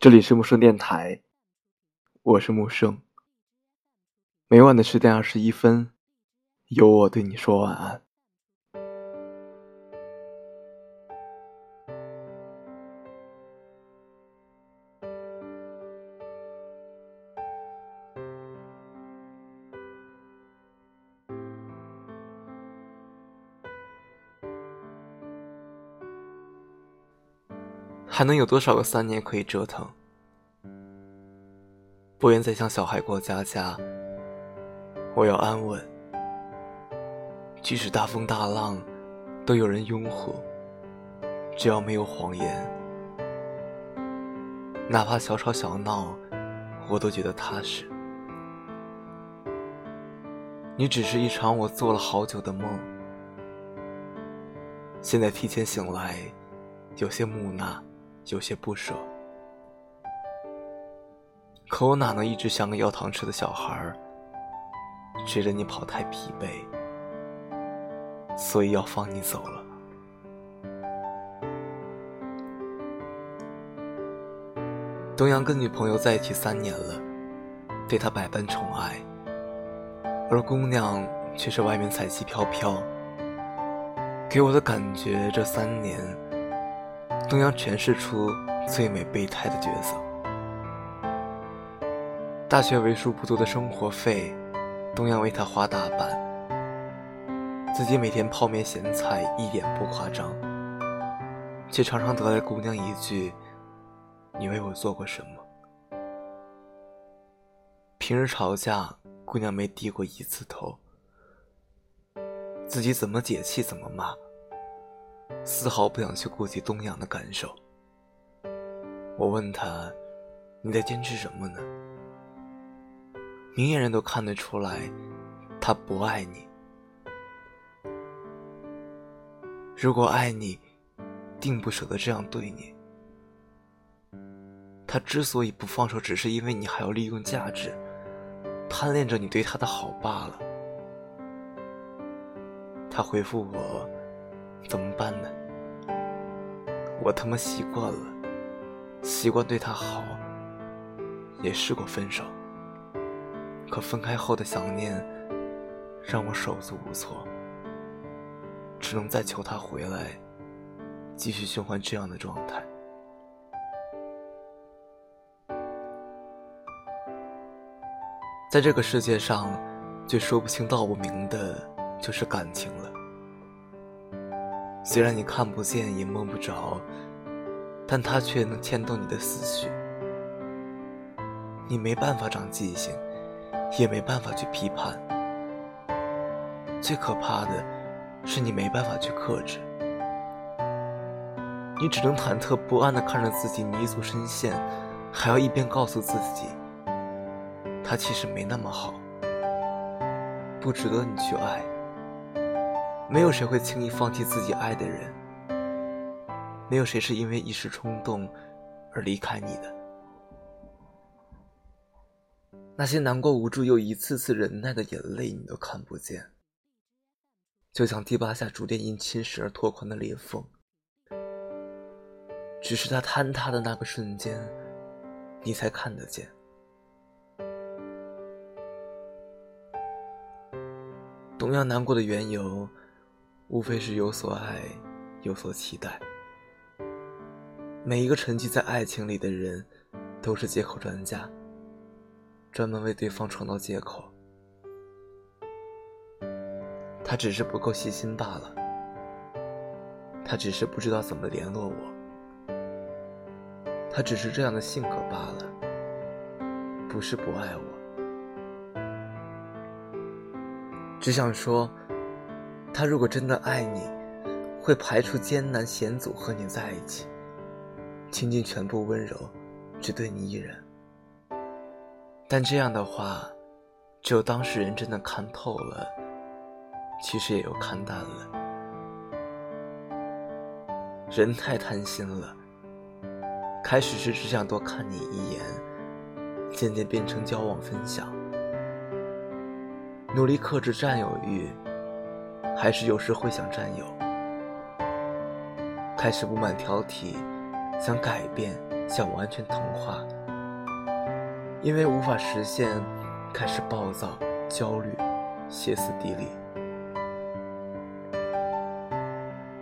这里是木生电台，我是木生。每晚的十点二十一分，有我对你说晚安。还能有多少个三年可以折腾？不愿再像小孩过家家。我要安稳，即使大风大浪，都有人拥护。只要没有谎言，哪怕小吵小闹，我都觉得踏实。你只是一场我做了好久的梦，现在提前醒来，有些木讷。有些不舍，可我哪能一直像个要糖吃的小孩儿，追着你跑太疲惫，所以要放你走了。东阳跟女朋友在一起三年了，对他百般宠爱，而姑娘却是外面彩旗飘飘，给我的感觉这三年。东阳诠释出最美备胎的角色。大学为数不多的生活费，东阳为他花大半。自己每天泡面咸菜一点不夸张，却常常得来姑娘一句：“你为我做过什么？”平日吵架，姑娘没低过一次头，自己怎么解气怎么骂。丝毫不想去顾及东阳的感受。我问他：“你在坚持什么呢？”明眼人都看得出来，他不爱你。如果爱你，定不舍得这样对你。他之所以不放手，只是因为你还有利用价值，贪恋着你对他的好罢了。他回复我。怎么办呢？我他妈习惯了，习惯对他好，也试过分手，可分开后的想念让我手足无措，只能再求他回来，继续循环这样的状态。在这个世界上，最说不清道不明的就是感情了。虽然你看不见也摸不着，但它却能牵动你的思绪。你没办法长记性，也没办法去批判。最可怕的是你没办法去克制，你只能忐忑不安地看着自己泥足深陷，还要一边告诉自己，他其实没那么好，不值得你去爱。没有谁会轻易放弃自己爱的人，没有谁是因为一时冲动而离开你的。那些难过无助又一次次忍耐的眼泪，你都看不见，就像堤坝下逐渐因侵蚀而拓宽的裂缝。只是它坍塌的那个瞬间，你才看得见。同样难过的缘由。无非是有所爱，有所期待。每一个沉寂在爱情里的人，都是借口专家，专门为对方创造借口。他只是不够细心罢了，他只是不知道怎么联络我，他只是这样的性格罢了，不是不爱我，只想说。他如果真的爱你，会排除艰难险阻和你在一起，倾尽全部温柔，只对你一人。但这样的话，只有当事人真的看透了，其实也有看淡了。人太贪心了，开始是只想多看你一眼，渐渐变成交往分享，努力克制占有欲。还是有时会想占有，开始不满挑剔，想改变，想完全同化，因为无法实现，开始暴躁、焦虑、歇斯底里。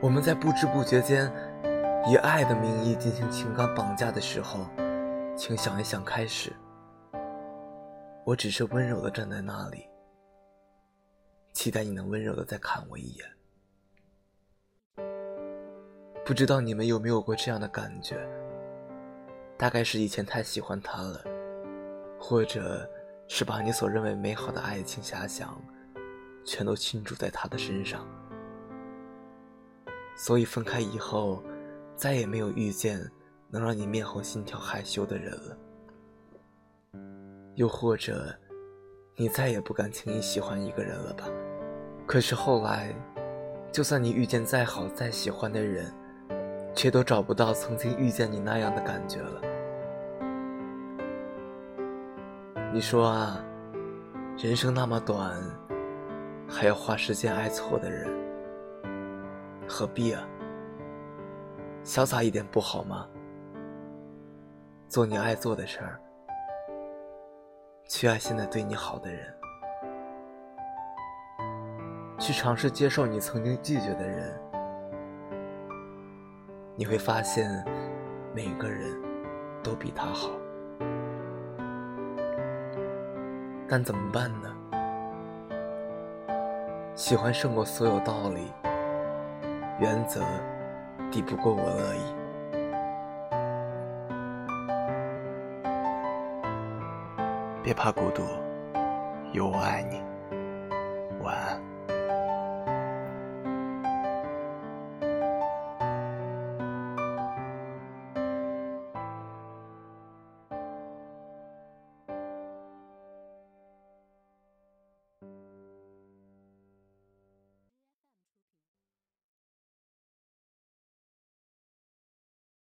我们在不知不觉间以爱的名义进行情感绑架的时候，请想一想开始。我只是温柔的站在那里，期待你能温柔的再看我一眼。不知道你们有没有过这样的感觉？大概是以前太喜欢他了，或者是把你所认为美好的爱情遐想，全都倾注在他的身上，所以分开以后，再也没有遇见能让你面红心跳、害羞的人了。又或者，你再也不敢轻易喜欢一个人了吧？可是后来，就算你遇见再好再喜欢的人，却都找不到曾经遇见你那样的感觉了。你说啊，人生那么短，还要花时间爱错的人，何必啊？潇洒一点不好吗？做你爱做的事儿。去爱现在对你好的人，去尝试接受你曾经拒绝的人，你会发现，每个人都比他好。但怎么办呢？喜欢胜过所有道理，原则抵不过我乐意。别怕孤独，有我爱你。